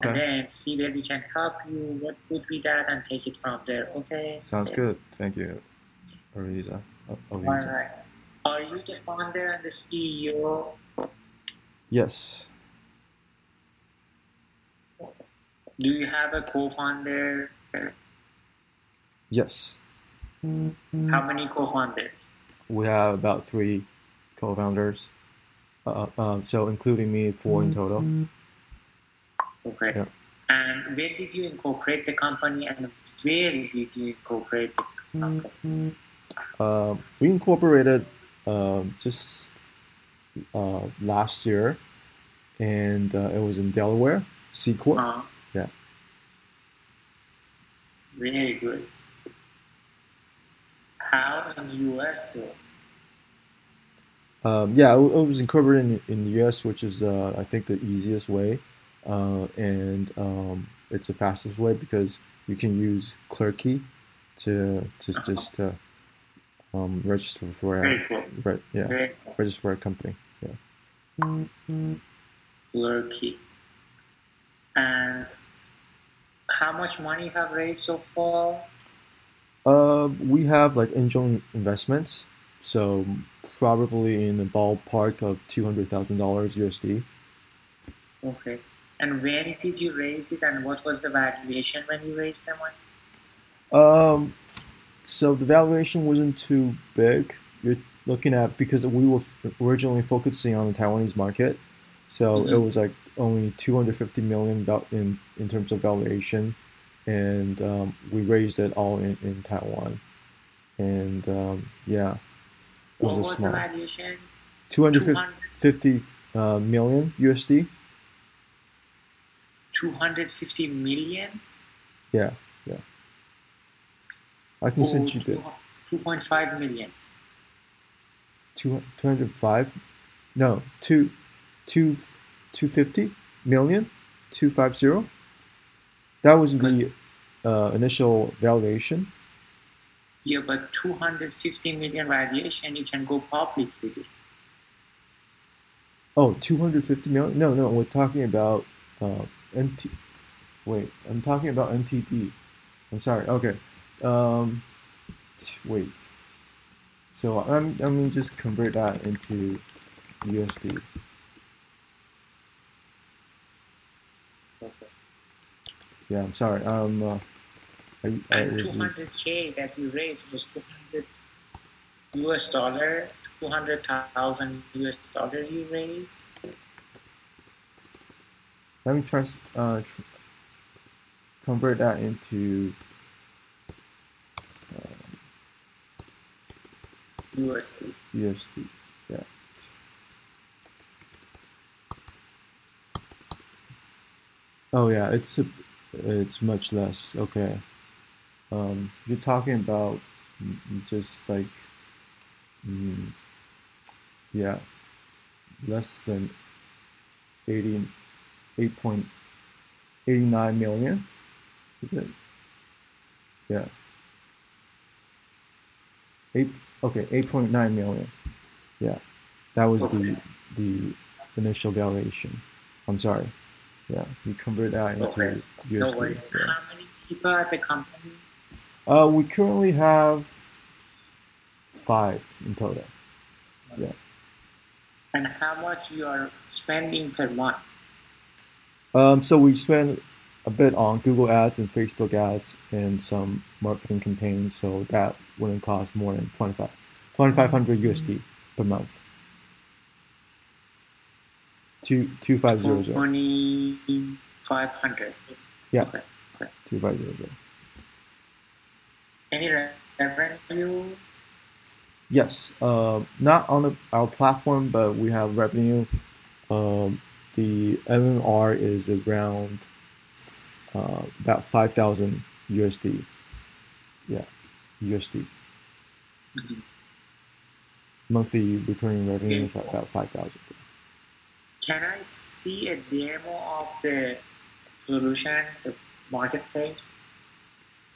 and Okay. then see where we can help you, what would be that, and take it from there. Okay. Sounds good. Thank you, Ariza. All right. Are you the founder and the CEO? Yes. Do you have a co-founder? Yes. How many co-founders? We have about three co-founders. Uh, uh, so including me, four in total. Okay. Yeah. And when did you incorporate the company, and where did you incorporate the company? Uh, we incorporated um, just uh, last year, and uh, it was in Delaware, C Corp. Uh, Yeah. Very good. How in the US though? Um, yeah, it, it was incorporated in, in the US, which is uh, I think the easiest way, uh, and um, it's the fastest way because you can use Clerky to to just uh, um, register for a cool. re- yeah cool. register for a company. Yeah. Clerky. And how much money you have raised so far? Uh, we have like angel investments, so probably in the ballpark of two hundred thousand dollars USD. Okay. And when did you raise it, and what was the valuation when you raised the money? Um, so the valuation wasn't too big. You're looking at because we were originally focusing on the Taiwanese market, so it Mhm. was like only 250 million in in terms of valuation, and um, we raised it all in, in Taiwan, and um, yeah, it What was a was the small valuation? 250 uh, million USD. 250 million? Yeah, yeah. I can Or send you the 2.5 million? two two hundred five, no two two two fifty million, two five zero. That was the uh, initial valuation. Yeah, but 250 million valuation, you can go public with it. Oh, 250 million? No, no, we're talking about uh, NT. Wait, I'm talking about NTD. I'm sorry. Okay. Um, wait. So I'm, let me just convert that into USD. Okay. Yeah, I'm sorry. Um, uh, I, I And was using- 200k that you raised was 200 US dollar, 200,000 US dollar you raised. Let me try uh, tr- convert that into um, USD. USD. Yeah. Oh yeah, it's a, it's much less. Okay. Um, you're talking about just like, mm, yeah, less than 80, 8.89 million. Is it? Yeah. Eight. Okay, 8.9 million. Yeah, that was the the initial valuation. I'm sorry. Yeah, we convert that into Okay. No USD. worries. yeah. How many people at the company? Uh, we currently have five in total. Yeah. And how much you are spending per month? Um, so we spend a bit on Google Ads and Facebook Ads and some marketing campaigns, so that wouldn't cost more than 25, 2500 USD per month. Two two five zero zero. 2,500. Yeah. Okay. okay. Two five zero zero. Any revenue? Yes, uh, not on the, our platform, but we have revenue. Um, the MMR is around uh, about 5,000 USD. Yeah, USD. Mhm. Monthly recurring revenue is about 5,000. Can I see a demo of the solution, the marketplace?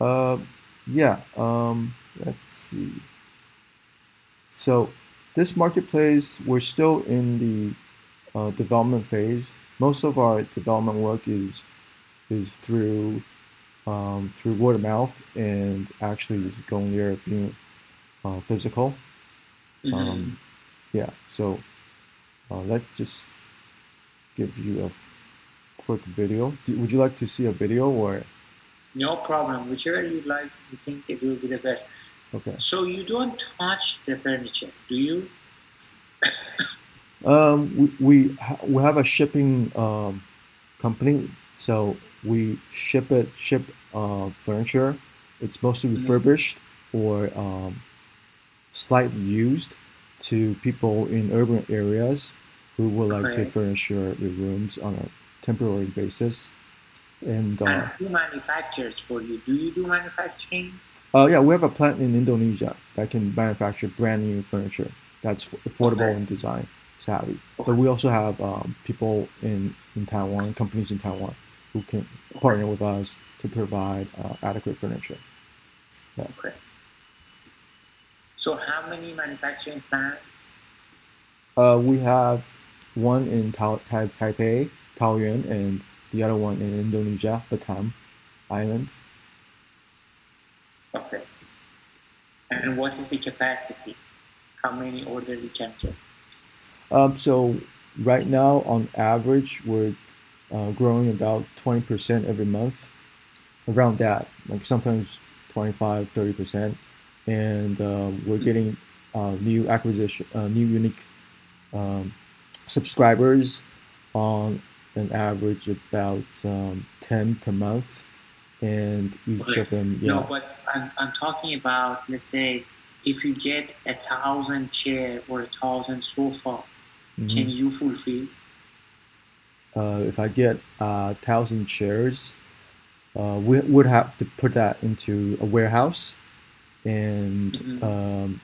Uh, yeah, um, let's see. So, this marketplace, we're still in the uh, development phase. Most of our development work is is through um, through word of mouth and actually just going there being uh, physical. Mhm. Um, yeah, so uh, let's just give you a quick video. Do, would you like to see a video or no problem. Whichever you like, you think it will be the best. okay? So you don't touch the furniture, do you? Um, we we, ha- we have a shipping um, company, so we ship it ship uh, furniture. It's mostly Mhm. refurbished or um, slightly used to people in urban areas who would like to furnish your, your rooms on a temporary basis. And And uh, who manufactures for you? Do you do manufacturing? uh, yeah, we have a plant in Indonesia that can manufacture brand new furniture that's f- affordable Okay. and design savvy. But we also have um, people in, in Taiwan, companies in Taiwan, who can partner with us to provide uh, adequate furniture. Okay. So how many manufacturing plants? Uh, we have one in Ta- Tai- Taipei, Taoyuan, and the other one in Indonesia, Batam Island. Okay. And what is the capacity? How many orders you can get? Um, so right now, on average, we're uh, growing about 20% every month, around that, like sometimes 25, 30%. And uh, we're getting uh, new acquisition, uh, new unique um, subscribers on an average about um, 10 per month. And each Okay. of them, yeah. No, but I'm, I'm talking about, let's say, if you get a thousand chair or a thousand sofa, mhm. can you fulfill? uh, if I get a thousand chairs, uh, we would have to put that into a warehouse, and Mhm. um,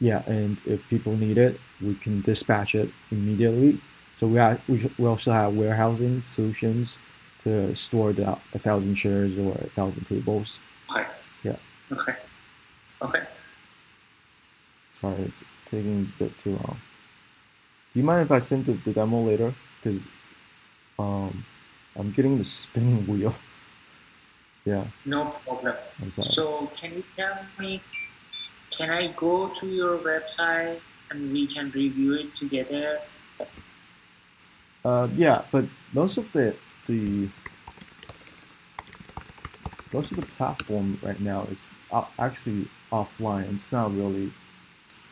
yeah, and if people need it, we can dispatch it immediately. So we have we, sh- we also have warehousing solutions to store the a thousand chairs or a thousand tables. Okay. Yeah. Okay. Okay. Sorry, it's taking a bit too long. Do you mind if I send the, the demo later? Because um, I'm getting the spinning wheel. yeah, No problem. I'm sorry. So can you tell me, can I go to your website and we can review it together? Uh, yeah, but most of the the most of the platform right now is actually offline. It's not really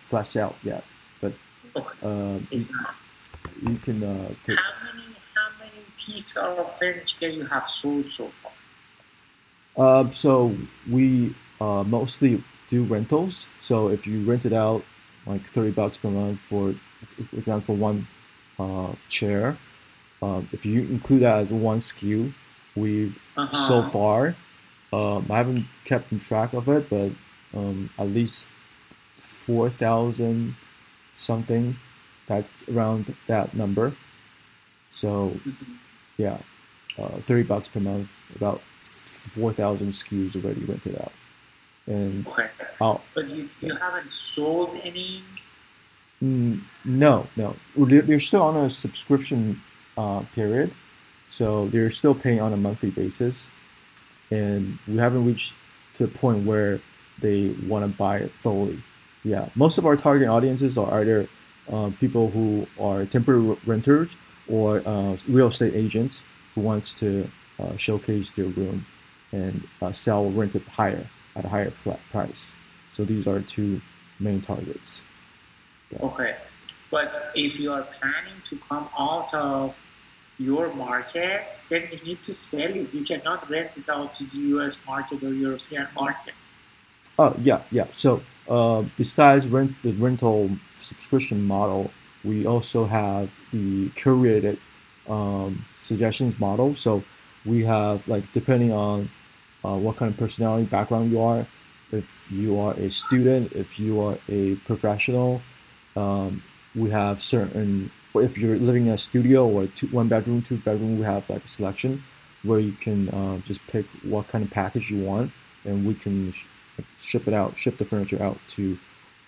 fleshed out yet. Uh, you, not. you can uh, take, How many how many pieces of furniture you have sold so far? Uh, so we uh, mostly do rentals. So if you rent it out, like thirty bucks per month for, for example, one uh, chair. Uh, if you include that as one SKU, we've Uh-huh. so far. Um, I haven't kept track of it, but um, at least four thousand something. That's around that number. So Mhm. yeah, uh, thirty bucks per month, about four thousand SKUs already rented out, and Okay. oh But you, you haven't sold any? mm, no, no, they're still on a subscription uh, period, so they're still paying on a monthly basis, and we haven't reached to the point where they want to buy it fully. Yeah, most of our target audiences are either uh, people who are temporary renters or uh, real estate agents who wants to uh, showcase their room and uh, sell rented higher at a higher price. So these are two main targets. Okay. But if you are planning to come out of your market, then you need to sell it. You cannot rent it out to the US market or European market. Oh yeah, yeah. So uh, besides rent the rental subscription model, we also have the curated um, suggestions model. So we have like depending on uh, what kind of personality background you are, if you are a student, if you are a professional, um, we have certain. If you're living in a studio or two, one bedroom, two bedroom, we have like a selection where you can uh, just pick what kind of package you want, and we can ship it out, ship the furniture out to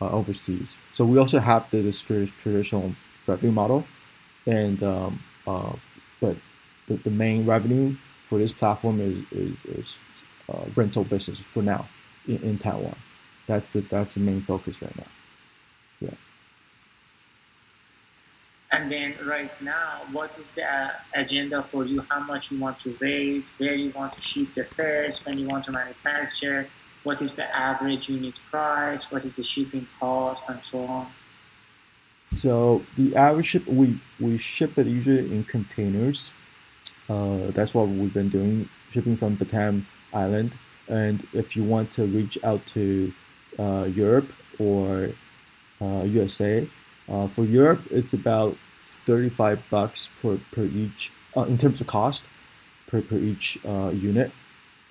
uh, overseas. So we also have the, this tra- traditional revenue model, and um, uh, but the, the main revenue for this platform is is, is uh, rental business for now in, in Taiwan. That's the that's the main focus right now. Yeah. And then right now, what is the uh, agenda for you? How much you want to raise? Where you want to ship the first? When you want to manufacture? What is the average unit price? What is the shipping cost, and so on? So the average ship we we ship it usually in containers. Uh, that's what we've been doing, shipping from Batam Island. And if you want to reach out to uh, Europe or uh, USA, uh, for Europe it's about 35 bucks per, per each uh, in terms of cost per, per each uh, unit,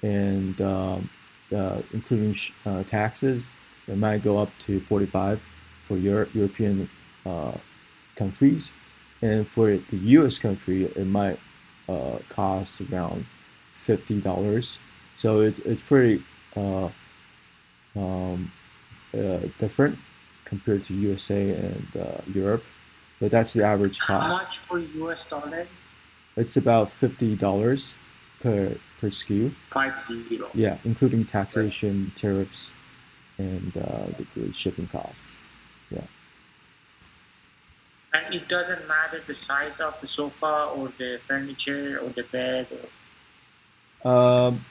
and um, including taxes, it might go up to 45 for Europe, European uh, countries, and for the U.S. country, it might uh, cost around fifty dollars. So it's it's pretty uh, um, uh, different compared to USA and uh, Europe, but that's the average cost. How much for U.S. dollar? It's about fifty dollars per per SKU. Five zero. Yeah, including taxation, right. tariffs, and uh, the, shipping costs. Yeah. And it doesn't matter the size of the sofa or the furniture or the bed. Or... Um,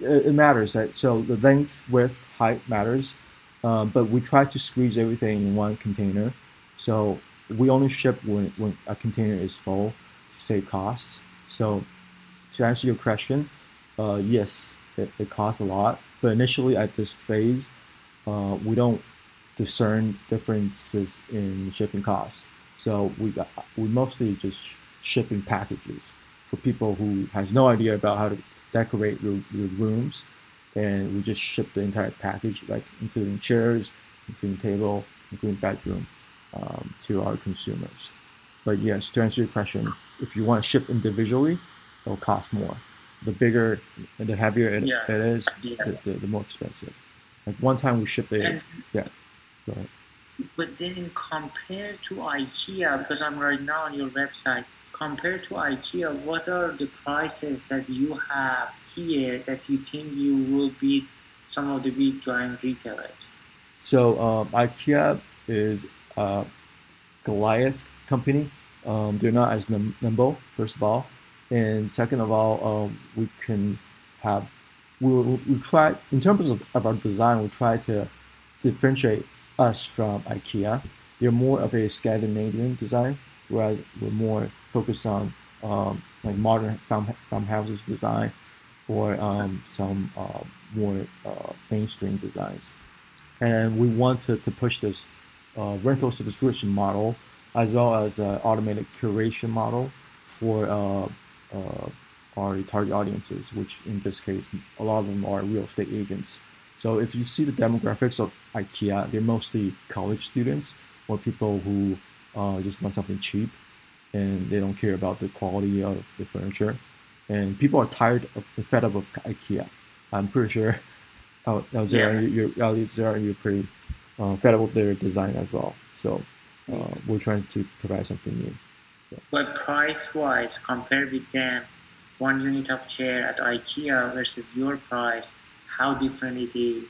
it, it, matters. Right? So the length, width, height matters. Um, but we try to squeeze everything in one container. So we only ship when, when a container is full to save costs. So to answer your question, uh, yes, it, it costs a lot. But initially at this phase, uh, we don't discern differences in shipping costs. So we we mostly just shipping packages for people who has no idea about how to decorate your, your rooms, and we just ship the entire package, like including chairs, including table, including bedroom, um, to our consumers. But yes, to answer your question, if you want to ship individually, it'll cost more. The bigger and the heavier it, yeah. it is, yeah. the, the, the, more expensive. Like one time we shipped it, yeah. Go ahead. But then compared to IKEA, because I'm right now on your website, compared to IKEA, what are the prices that you have here that you think you will beat some of the big giant retailers? So um, IKEA is a Goliath company. Um, they're not as nimble, first of all, and second of all, um, we can have we, we, try in terms of, of our design. We try to differentiate us from IKEA. They're more of a Scandinavian design, whereas we're more focused on um, like modern farm, farmhouses design or um, some uh, more uh, mainstream designs. And we want to, push this uh, rental subscription model as well as an automated curation model for uh, uh, our target audiences, which in this case, a lot of them are real estate agents so if you see the demographics of IKEA, they're mostly college students or people who uh, just want something cheap and they don't care about the quality of the furniture. And people are tired of fed up of IKEA. I'm pretty sure out, out there, yeah. you're, there, you're pretty uh, fed up with their design as well. So uh, we're trying to provide something new. But price-wise, compared with them, one unit of chair at IKEA versus your price, how different it is?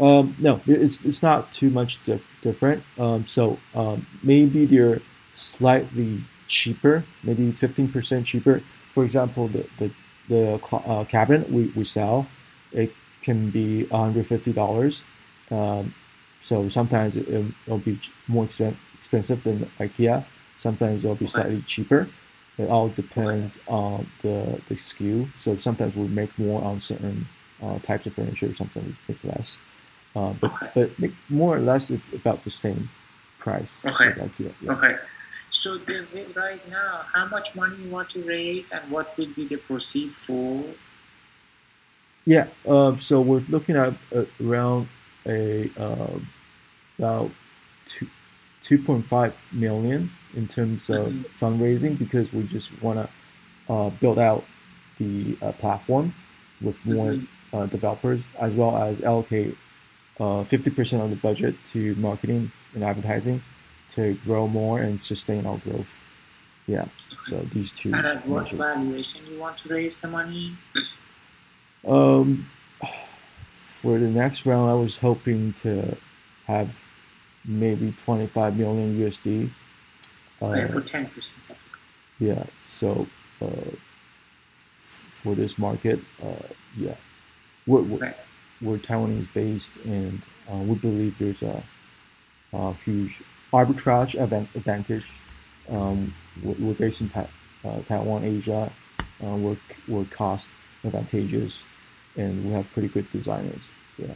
Um, no, it's it's not too much dif- different. Um, so um, maybe they're slightly cheaper, maybe fifteen percent cheaper. For example, the the, the uh, cabinet we, we sell, it can be one hundred fifty dollars. Um, so sometimes it, will be more expensive than IKEA. Sometimes it'll be slightly cheaper. It all depends on the the SKU. So sometimes we make more on certain uh, types of furniture sometimes something bit less. Uh, but okay. but more or less it's about the same price. Okay. Like yeah. Okay. So the, right now, how much money you want to raise, and what will be the proceed for? Yeah. Um, so we're looking at uh, around a uh, about two. 2.5 million in terms of mm-hmm. fundraising because we just want to uh, build out the uh, platform with more mm-hmm uh, developers as well as allocate uh, 50% of the budget to marketing and advertising to grow more and sustain our growth. Yeah. So these two. And at what major- valuation you want to raise the money? Um, for the next round, I was hoping to have maybe 25 million USD. Uh, for ten percent. yeah. So uh, for this market, uh, yeah, we're, we're, Right. we're Taiwanese based, and uh, we believe there's a, a huge arbitrage advan- advantage. Um, we're, we're based in tai- uh, Taiwan, Asia. Uh, we're we're cost advantageous, and we have pretty good designers. Yeah.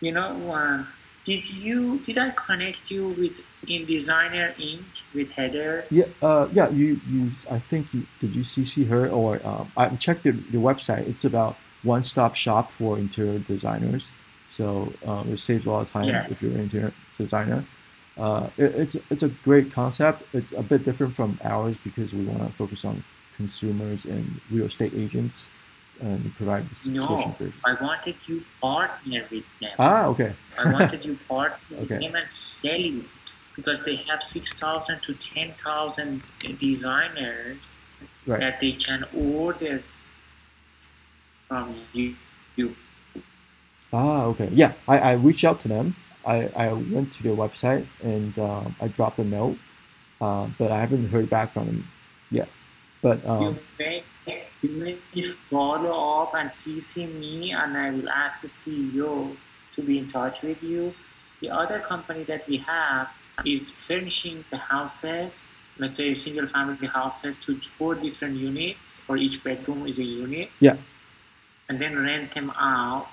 You know, uh, did you did I connect you with InDesigner Inc. with Heather? Yeah, uh, yeah. You, you. I think you did. You CC her, or um, I checked the, the website. It's about one-stop shop for interior designers. So um, it saves a lot of time if you're an interior designer. Uh, it, it's it's a great concept. It's a bit different from ours because we want to focus on consumers and real estate agents and provide the subscription No. I wanted you partner with them. Ah, okay. I wanted you partner with Okay. them and sell you because they have six thousand to ten thousand designers Right. that they can order from you. you. Ah, okay. Yeah, I, I reached out to them. I, I went to their website and um, I dropped a note, uh, but I haven't heard back from them yet. But You um, may you may follow up and CC me, and I will ask the CEO to be in touch with you. The other company that we have is furnishing the houses, let's say single family houses, to four different units, or each bedroom is a unit. Yeah. And then rent them out.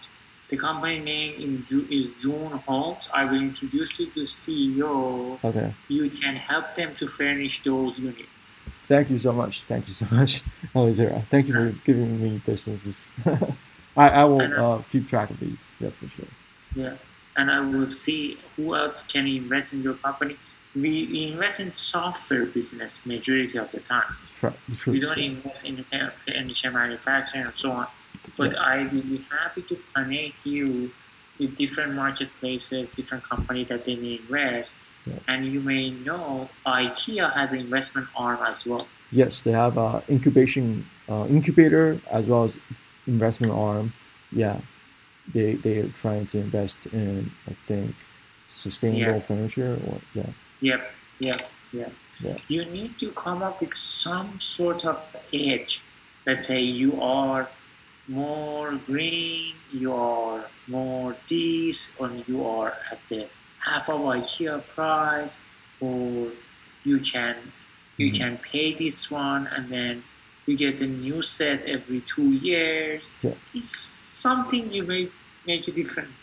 The company name in Ju- is June Homes. I will introduce you to the CEO. okay. You can help them to furnish those units. Thank you so much. Thank you so much, Alireza. Thank you for giving me businesses. I, I will uh, keep track of these. Yeah, for sure. Yeah, and I will see who else can invest in your company. We invest in software business majority of the time. It's true, We don't true. invest in furniture manufacturing and so on. But Yeah. I will be happy to connect you with different marketplaces, different companies that they may invest. Yeah. And you may know IKEA has an investment arm as well. Yes, they have a incubation uh, incubator as well as investment arm. Yeah, they they are trying to invest in I think sustainable Yeah. furniture or yeah. Yep, yep, yep. Yeah. You need to come up with some sort of edge. Let's say you are more green, you are more this, or you are at the half of IKEA price, or you can you Mhm. can pay this one and then you get a new set every two years. Yeah. It's something you may make a different.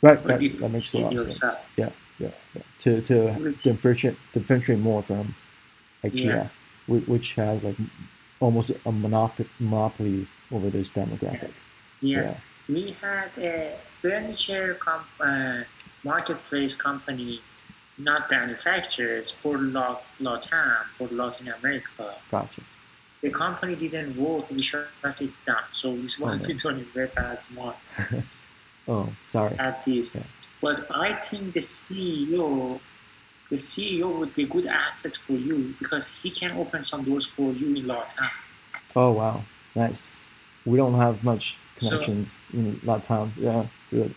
Right, Or that, that makes a lot of sense. Yeah, yeah, yeah. To to Which- differentiate differentiate more from IKEA, Yeah. whi- which has like almost a monopoly monopoly over this demographic. Yeah. We had a furniture company uh, marketplace company, not manufacturers, for La- Latam, for Latin America. Gotcha. The company didn't work, we shut it down. So this one Okay. don't invest as much Oh, sorry. at this. Yeah. But I think the CEO, the CEO would be a good asset for you because he can open some doors for you in Latam. Oh wow, nice. We don't have much So- connections in Latam. Yeah, good.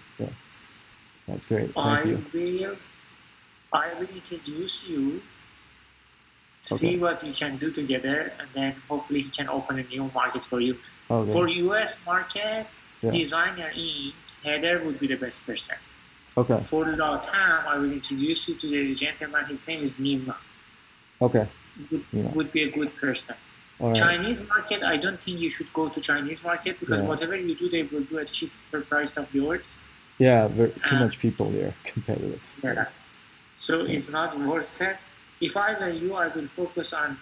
That's great. Thank I you. will I will introduce you, see what you can do together, and then hopefully he can open a new market for you. Okay. For US market, Yeah. designer Inc. Heather would be the best person. Okay. For Latam, I will introduce you to the gentleman. His name is Nima. Okay. Would, Yeah. would be a good person. Right. Chinese market, I don't think you should go to Chinese market because Yeah. whatever you do, they will do a cheaper price of yours. Yeah, very, too much people there. Competitive. Yeah. So it's not worth it. If I were you, I will focus on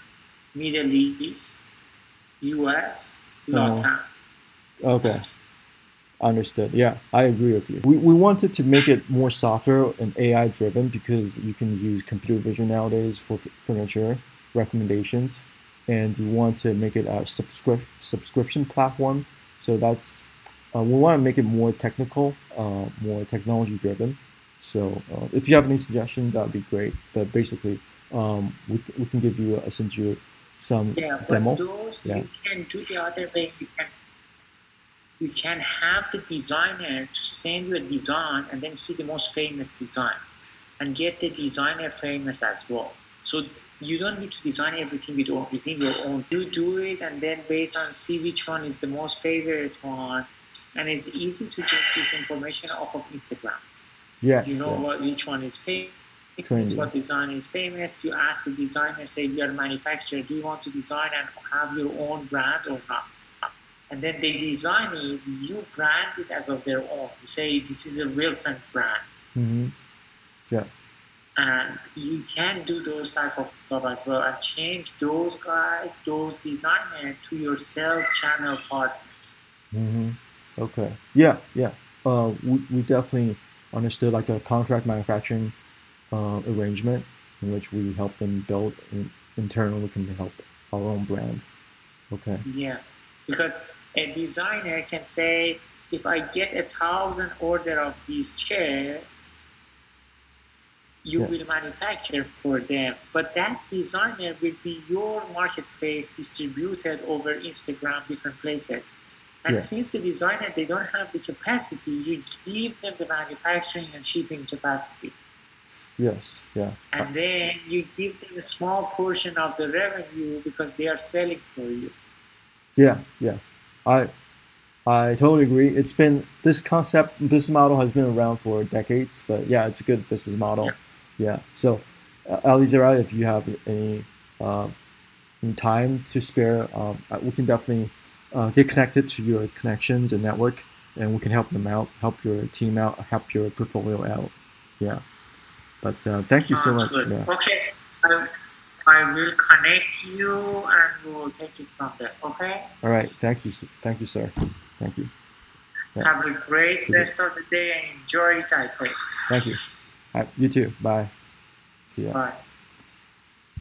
Middle East, US, Uh-huh. Okay. Understood. Yeah, I agree with you. We, we wanted to make it more software and AI driven because you can use computer vision nowadays for f- furniture recommendations, and we want to make it a subscrip- subscription platform. So that's uh, we want to make it more technical, uh, more technology driven. So uh, if you have any suggestions, that would be great. But basically, um, we, we can give you, uh, send you some Yeah, demo. but those Yeah. you can do the other way. You can you can have the designer to send you a design and then see the most famous design and get the designer famous as well. So you don't need to design everything with within your own. You do it and then based on see which one is the most favorite one. And it's easy to get this information off of Instagram. Yeah, You know yeah. what which one is famous, Trendy. what design is famous. You ask the designer, say you're a manufacturer, do you want to design and have your own brand or not? And then they design it, you brand it as of their own. You say this is a Wilson brand. hmm And you can do those type of stuff as well and change those guys, those designers to your sales channel partner. hmm Okay. Yeah, yeah. Uh, we, we definitely understood like a contract manufacturing uh, arrangement in which we help them build in, internally. We can help our own brand. Okay. Yeah, because a designer can say, if I get a thousand order of this chair, you Yeah. will manufacture for them. But that designer will be your marketplace distributed over Instagram, different places. And Yeah. since the designer they don't have the capacity, you give them the manufacturing and shipping capacity. Yes. Yeah. And then you give them a small portion of the revenue because they are selling for you. Yeah, yeah. I I totally agree. It's been this concept, this model has been around for decades, but yeah, it's a good business model. Yeah. So, uh, Alireza, if you have any uh, any time to spare, um, uh, we can definitely uh, get connected to your connections and network, and we can help them out, help your team out, help your portfolio out. Yeah. But uh, thank you so much. Yeah. Okay, I, I will connect you and we'll take it from there. Okay. All right. Thank you. Thank you, sir. Thank you. Yeah. Have a great Okay. rest of the day and enjoy it. I pray. Thank you. Right, you too. Bye. See ya. Bye.